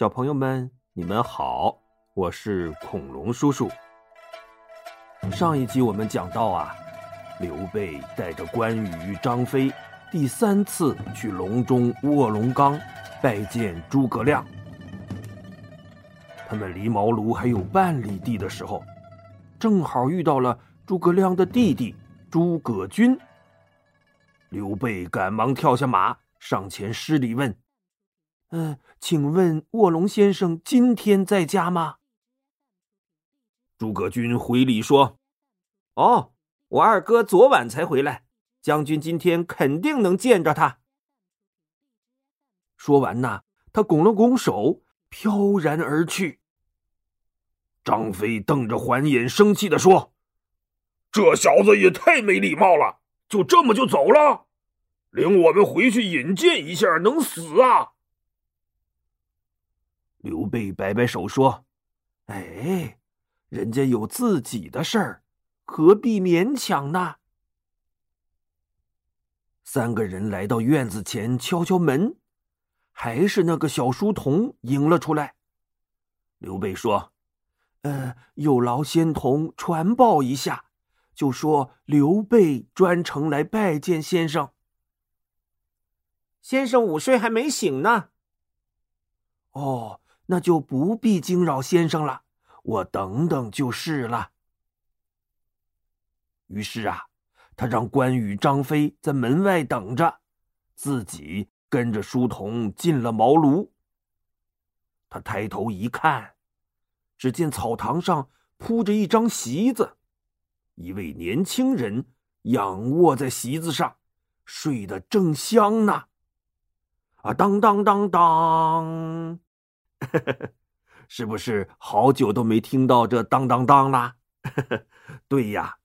小朋友们，你们好，我是恐龙叔叔。上一集我们讲到啊，刘备带着关羽、张飞第三次去隆中卧龙岗拜见诸葛亮。他们离茅庐还有半里地的时候，正好遇到了诸葛亮的弟弟诸葛均。刘备赶忙跳下马，上前施礼问。嗯，请问卧龙先生今天在家吗？诸葛均回礼说：“哦，我二哥昨晚才回来，将军今天肯定能见着他。”说完呐，他拱了拱手，飘然而去。张飞瞪着环眼，生气的说：“这小子也太没礼貌了，就这么就走了，领我们回去引荐一下，能死啊！”刘备摆摆手说：“哎，人家有自己的事儿，何必勉强呢？”三个人来到院子前，敲敲门，还是那个小书童迎了出来。刘备说：“呃，有劳仙童传报一下，就说刘备专程来拜见先生。先生午睡还没醒呢。”哦。那就不必惊扰先生了，我等等就是了。于是啊，他让关羽、张飞在门外等着，自己跟着书童进了茅庐。他抬头一看，只见草堂上铺着一张席子，一位年轻人仰卧在席子上，睡得正香呢。啊，当当当当！是不是好久都没听到这当当当啦？对呀，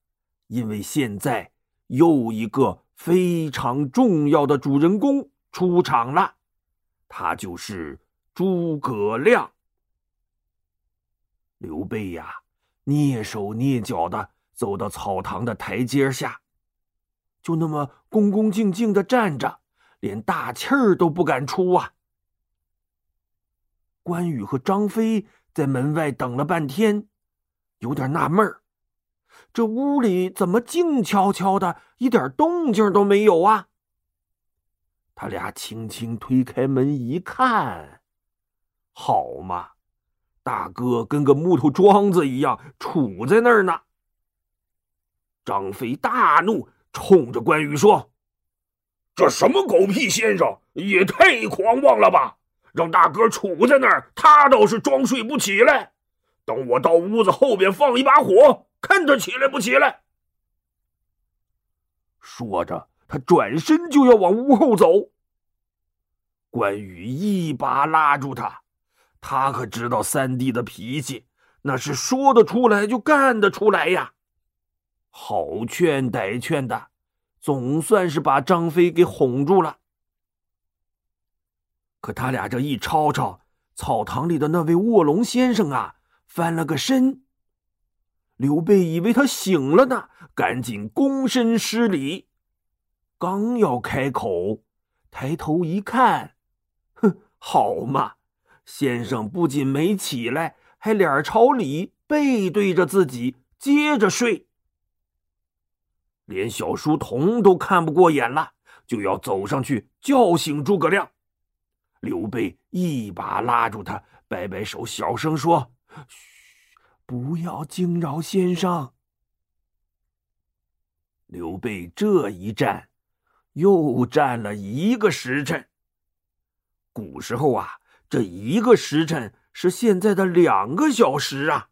因为现在又一个非常重要的主人公出场了，他就是诸葛亮。刘备呀，蹑手蹑脚的走到草堂的台阶下，就那么恭恭敬敬的站着，连大气儿都不敢出啊。关羽和张飞在门外等了半天，有点纳闷儿：这屋里怎么静悄悄的，一点动静都没有啊？他俩轻轻推开门一看，好嘛，大哥跟个木头桩子一样杵在那儿呢。张飞大怒，冲着关羽说：“这什么狗屁先生，也太狂妄了吧！”让大哥杵在那儿，他倒是装睡不起来。等我到屋子后边放一把火，看他起来不起来。说着，他转身就要往屋后走。关羽一把拉住他，他可知道三弟的脾气，那是说得出来就干得出来呀。好劝歹劝的，总算是把张飞给哄住了。可他俩这一吵吵，草堂里的那位卧龙先生啊，翻了个身。刘备以为他醒了呢，赶紧躬身施礼。刚要开口，抬头一看，哼，好嘛，先生不仅没起来，还脸朝里，背对着自己，接着睡。连小书童都看不过眼了，就要走上去叫醒诸葛亮。刘备一把拉住他，摆摆手，小声说：“嘘，不要惊扰先生。”刘备这一站，又站了一个时辰。古时候啊，这一个时辰是现在的两个小时啊！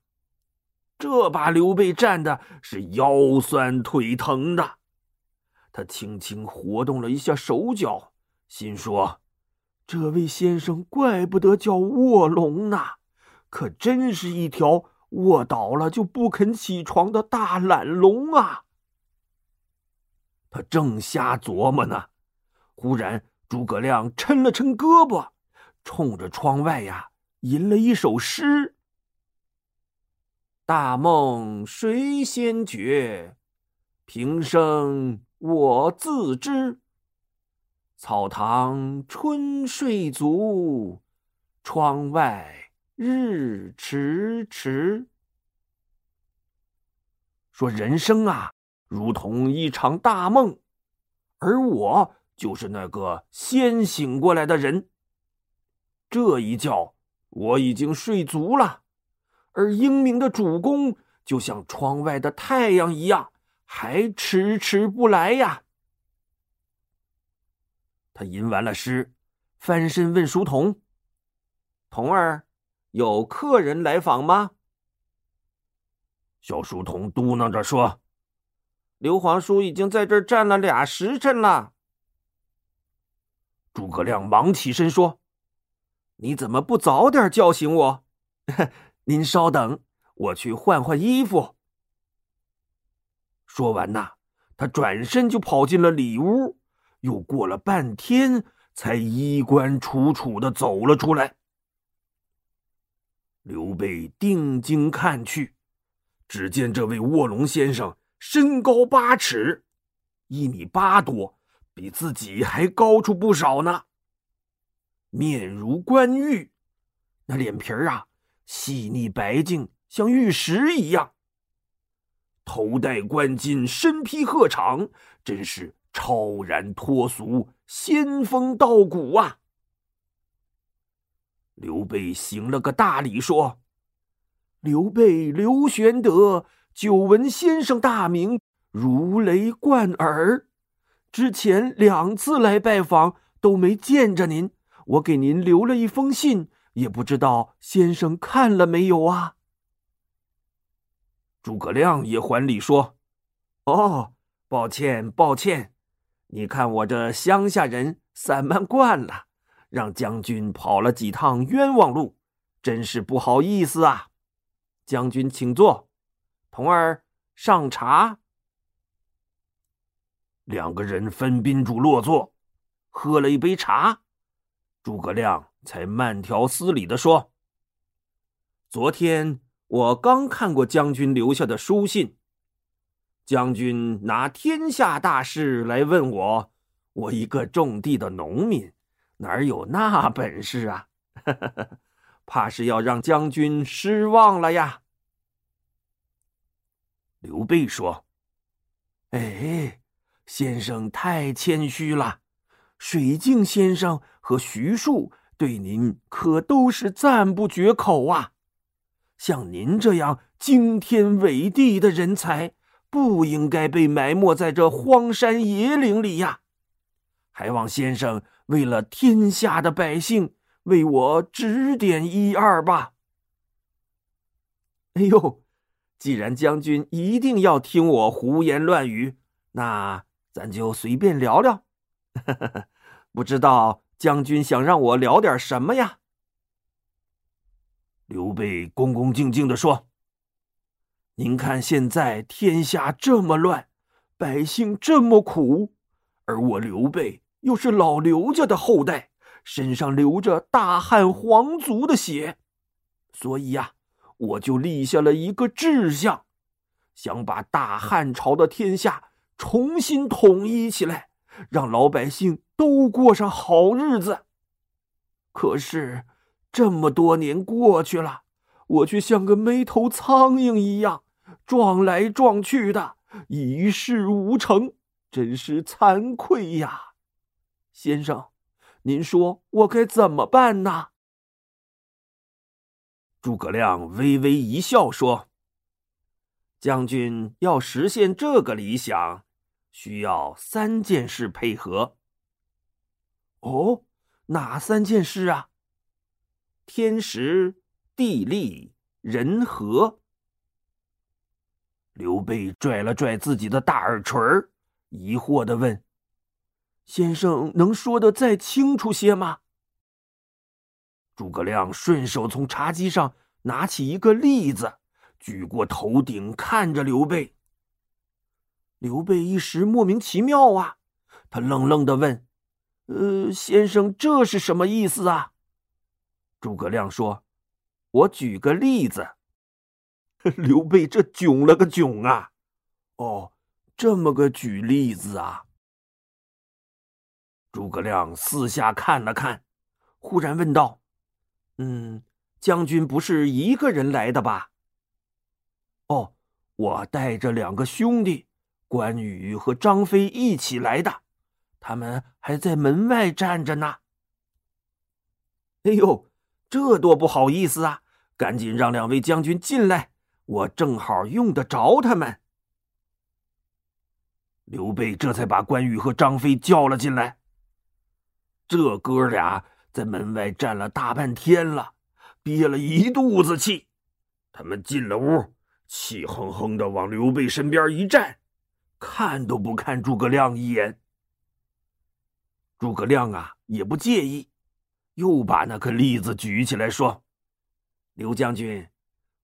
这把刘备站的是腰酸腿疼的。他轻轻活动了一下手脚，心说。这位先生怪不得叫卧龙呢，可真是一条卧倒了就不肯起床的大懒龙啊！他正瞎琢磨呢，忽然诸葛亮抻了抻胳膊，冲着窗外呀吟了一首诗：“大梦谁先觉？平生我自知。”草堂春睡足，窗外日迟迟。说人生啊，如同一场大梦，而我就是那个先醒过来的人。这一觉我已经睡足了，而英明的主公就像窗外的太阳一样，还迟迟不来呀。他吟完了诗，翻身问书童：“童儿，有客人来访吗？”小书童嘟囔着说：“刘皇叔已经在这儿站了俩时辰了。”诸葛亮忙起身说：“你怎么不早点叫醒我？您稍等，我去换换衣服。”说完呐，他转身就跑进了里屋，又过了半天，才衣冠楚楚的走了出来。刘备定睛看去。只见这位卧龙先生身高八尺，一米八多，比自己还高出不少呢。面如冠玉，那脸皮儿啊细腻白净，像玉石一样。头戴冠巾，身披鹤氅，真是超然脱俗，仙风道骨啊！刘备行了个大礼，说。刘备刘玄德，久闻先生大名，如雷贯耳。之前两次来拜访都没见着您，我给您留了一封信，也不知道先生看了没有啊？诸葛亮也还礼说：“哦，抱歉抱歉，你看我这乡下人散漫惯了，让将军跑了几趟冤枉路，真是不好意思啊。”将军请坐，童儿上茶。两个人分宾主落座，喝了一杯茶，诸葛亮才慢条斯理的说：“昨天我刚看过将军留下的书信，将军拿天下大事来问我，我一个种地的农民，哪有那本事啊？” 怕是要让将军失望了呀。刘备说：“哎，先生太谦虚了。水镜先生和徐庶对您可都是赞不绝口啊。像您这样惊天伟地的人才，不应该被埋没在这荒山野岭里呀。还望先生为了天下的百姓。”为我指点一二吧。哎呦，既然将军一定要听我胡言乱语，那咱就随便聊聊。不知道将军想让我聊点什么呀？刘备恭恭敬敬的说：“您看现在天下这么乱，百姓这么苦，而我刘备又是老刘家的后代。”身上流着大汉皇族的血，所以呀，我就立下了一个志向，想把大汉朝的天下重新统一起来，让老百姓都过上好日子。可是这么多年过去了，我却像个没头苍蝇一样撞来撞去的，一事无成，真是惭愧呀，先生。您说我该怎么办呢？诸葛亮微微一笑说：“将军要实现这个理想，需要三件事配合。哦，哪三件事啊？天时、地利、人和。”刘备拽了拽自己的大耳垂疑惑的问。先生能说的再清楚些吗？诸葛亮顺手从茶几上拿起一个栗子，举过头顶，看着刘备。刘备一时莫名其妙啊，他愣愣的问：“呃，先生这是什么意思啊？”诸葛亮说：“我举个例子。” 刘备这囧了个囧啊！哦，这么个举例子啊！诸葛亮四下看了看，忽然问道：“嗯，将军不是一个人来的吧？哦，我带着两个兄弟，关羽和张飞一起来的，他们还在门外站着呢。哎呦，这多不好意思啊！赶紧让两位将军进来，我正好用得着他们。刘备这才把关羽和张飞叫了进来。这哥俩在门外站了大半天了，憋了一肚子气。他们进了屋，气哼哼的往刘备身边一站，看都不看诸葛亮一眼。诸葛亮啊，也不介意，又把那颗栗子举起来说：“刘将军，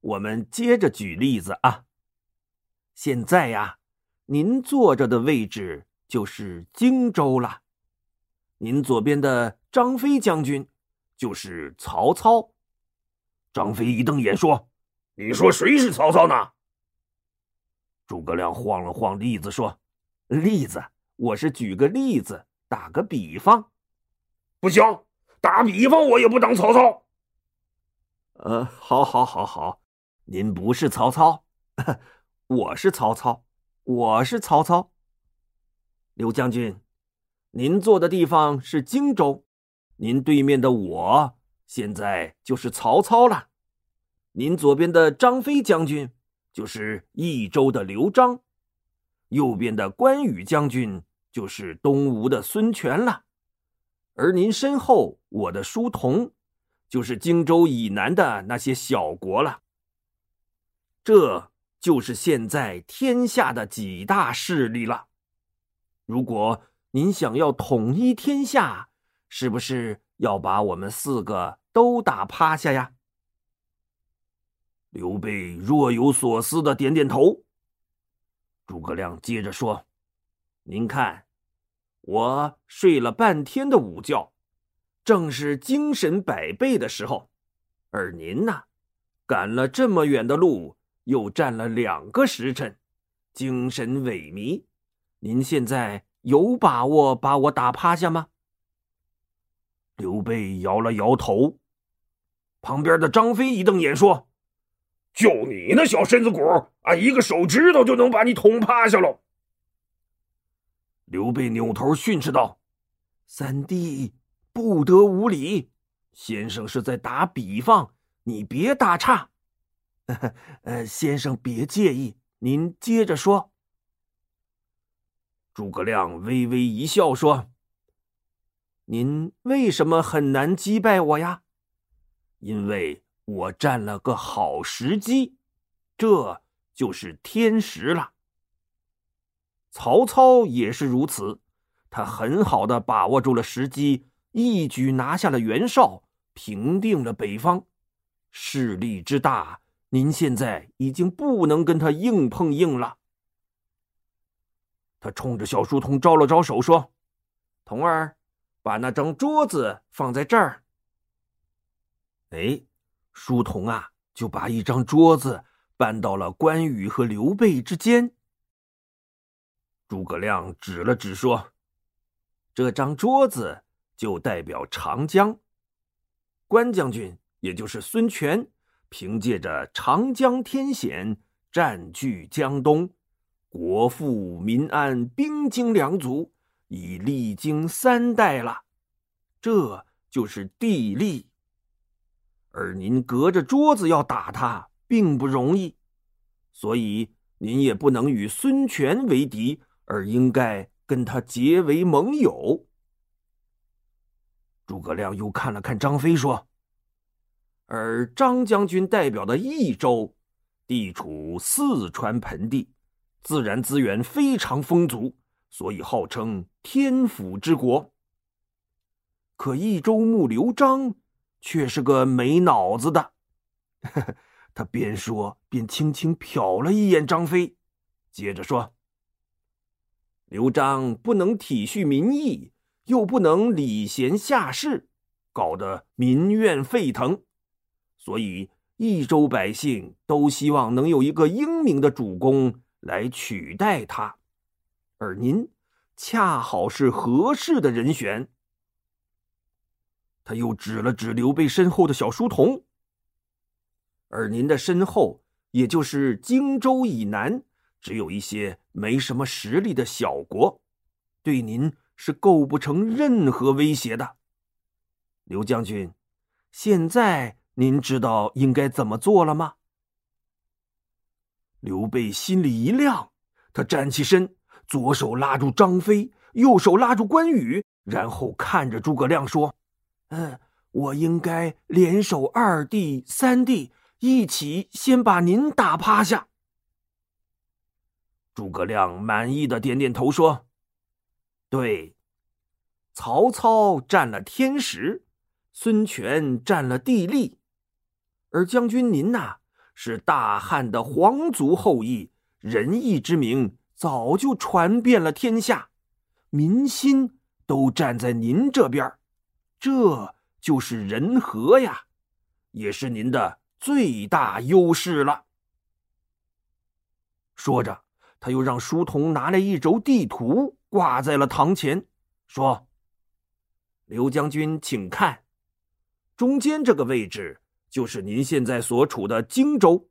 我们接着举例子啊。现在呀。”您坐着的位置就是荆州了，您左边的张飞将军就是曹操。张飞一瞪眼说：“你说谁是曹操呢？”诸葛亮晃了晃栗子说：“例子，我是举个例子，打个比方。不行，打比方我也不当曹操。呃，好，好，好，好，您不是曹操，我是曹操。”我是曹操，刘将军，您坐的地方是荆州，您对面的我现在就是曹操了。您左边的张飞将军就是益州的刘璋，右边的关羽将军就是东吴的孙权了，而您身后我的书童就是荆州以南的那些小国了。这。就是现在天下的几大势力了。如果您想要统一天下，是不是要把我们四个都打趴下呀？刘备若有所思的点点头。诸葛亮接着说：“您看，我睡了半天的午觉，正是精神百倍的时候，而您呢，赶了这么远的路。”又站了两个时辰，精神萎靡。您现在有把握把我打趴下吗？刘备摇了摇头。旁边的张飞一瞪眼说：“就你那小身子骨，俺一个手指头就能把你捅趴下喽。”刘备扭头训斥道：“三弟，不得无礼！先生是在打比方，你别打岔。” 呃，先生别介意，您接着说。诸葛亮微微一笑说：“您为什么很难击败我呀？因为我占了个好时机，这就是天时了。曹操也是如此，他很好的把握住了时机，一举拿下了袁绍，平定了北方，势力之大。”您现在已经不能跟他硬碰硬了。他冲着小书童招了招手，说：“童儿，把那张桌子放在这儿。”哎，书童啊，就把一张桌子搬到了关羽和刘备之间。诸葛亮指了指，说：“这张桌子就代表长江，关将军也就是孙权。”凭借着长江天险占据江东，国富民安，兵精粮足，已历经三代了。这就是地利。而您隔着桌子要打他，并不容易，所以您也不能与孙权为敌，而应该跟他结为盟友。诸葛亮又看了看张飞，说。而张将军代表的益州，地处四川盆地，自然资源非常丰足，所以号称天府之国。可益州牧刘璋却是个没脑子的，他边说边轻轻瞟了一眼张飞，接着说：“刘璋不能体恤民意，又不能礼贤下士，搞得民怨沸腾。”所以，益州百姓都希望能有一个英明的主公来取代他，而您恰好是合适的人选。他又指了指刘备身后的小书童。而您的身后，也就是荆州以南，只有一些没什么实力的小国，对您是构不成任何威胁的。刘将军，现在您知道应该怎么做了吗？刘备心里一亮，他站起身，左手拉住张飞，右手拉住关羽，然后看着诸葛亮说：“嗯，我应该联手二弟、三弟。”一起先把您打趴下。诸葛亮满意的点点头说：“对，曹操占了天时，孙权占了地利，而将军您呐，是大汉的皇族后裔，仁义之名早就传遍了天下，民心都站在您这边，这就是人和呀，也是您的。”最大优势了。说着，他又让书童拿来一轴地图，挂在了堂前，说：“刘将军，请看，中间这个位置就是您现在所处的荆州。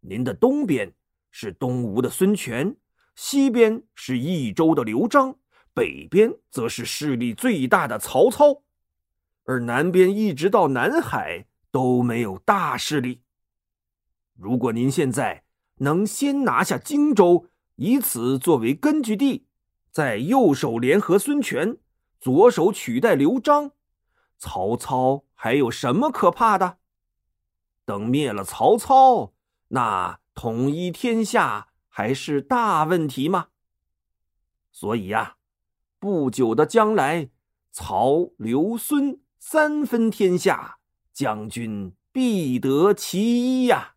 您的东边是东吴的孙权，西边是益州的刘璋，北边则是势力最大的曹操，而南边一直到南海。”都没有大势力。如果您现在能先拿下荆州，以此作为根据地，再右手联合孙权，左手取代刘璋，曹操还有什么可怕的？等灭了曹操，那统一天下还是大问题吗？所以呀，不久的将来，曹、刘、孙三分天下。将军必得其一呀！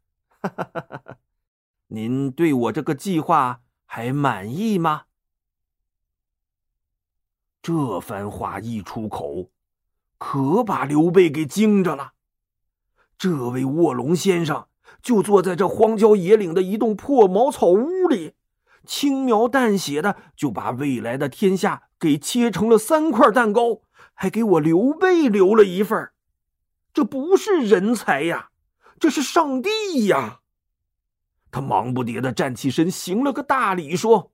您对我这个计划还满意吗？这番话一出口，可把刘备给惊着了。这位卧龙先生就坐在这荒郊野岭的一栋破茅草屋里，轻描淡写的就把未来的天下给切成了三块蛋糕，还给我刘备留了一份。这不是人才呀，这是上帝呀！他忙不迭的站起身，行了个大礼，说：“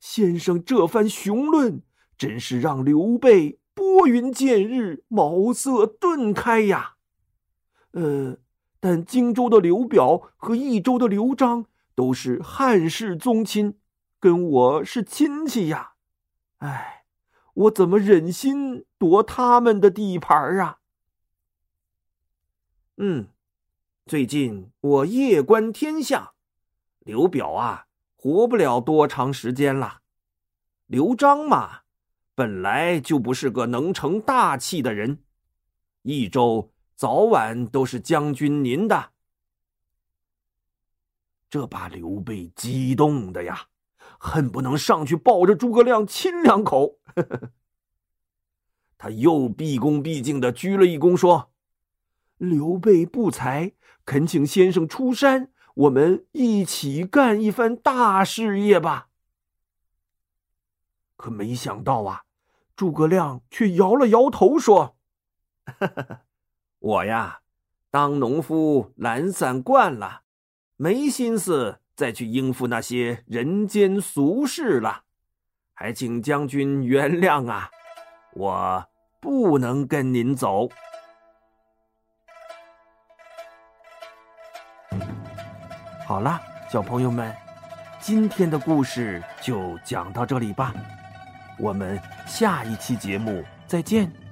先生这番雄论，真是让刘备拨云见日，茅塞顿开呀！呃，但荆州的刘表和益州的刘璋都是汉室宗亲，跟我是亲戚呀！哎，我怎么忍心夺他们的地盘啊？”嗯，最近我夜观天象，刘表啊，活不了多长时间了。刘璋嘛，本来就不是个能成大器的人，益州早晚都是将军您的。这把刘备激动的呀，恨不能上去抱着诸葛亮亲两口。他又毕恭毕敬的鞠了一躬，说。刘备不才，恳请先生出山，我们一起干一番大事业吧。可没想到啊，诸葛亮却摇了摇头说：“ 我呀，当农夫懒散惯了，没心思再去应付那些人间俗事了，还请将军原谅啊，我不能跟您走。”好了，小朋友们，今天的故事就讲到这里吧，我们下一期节目再见。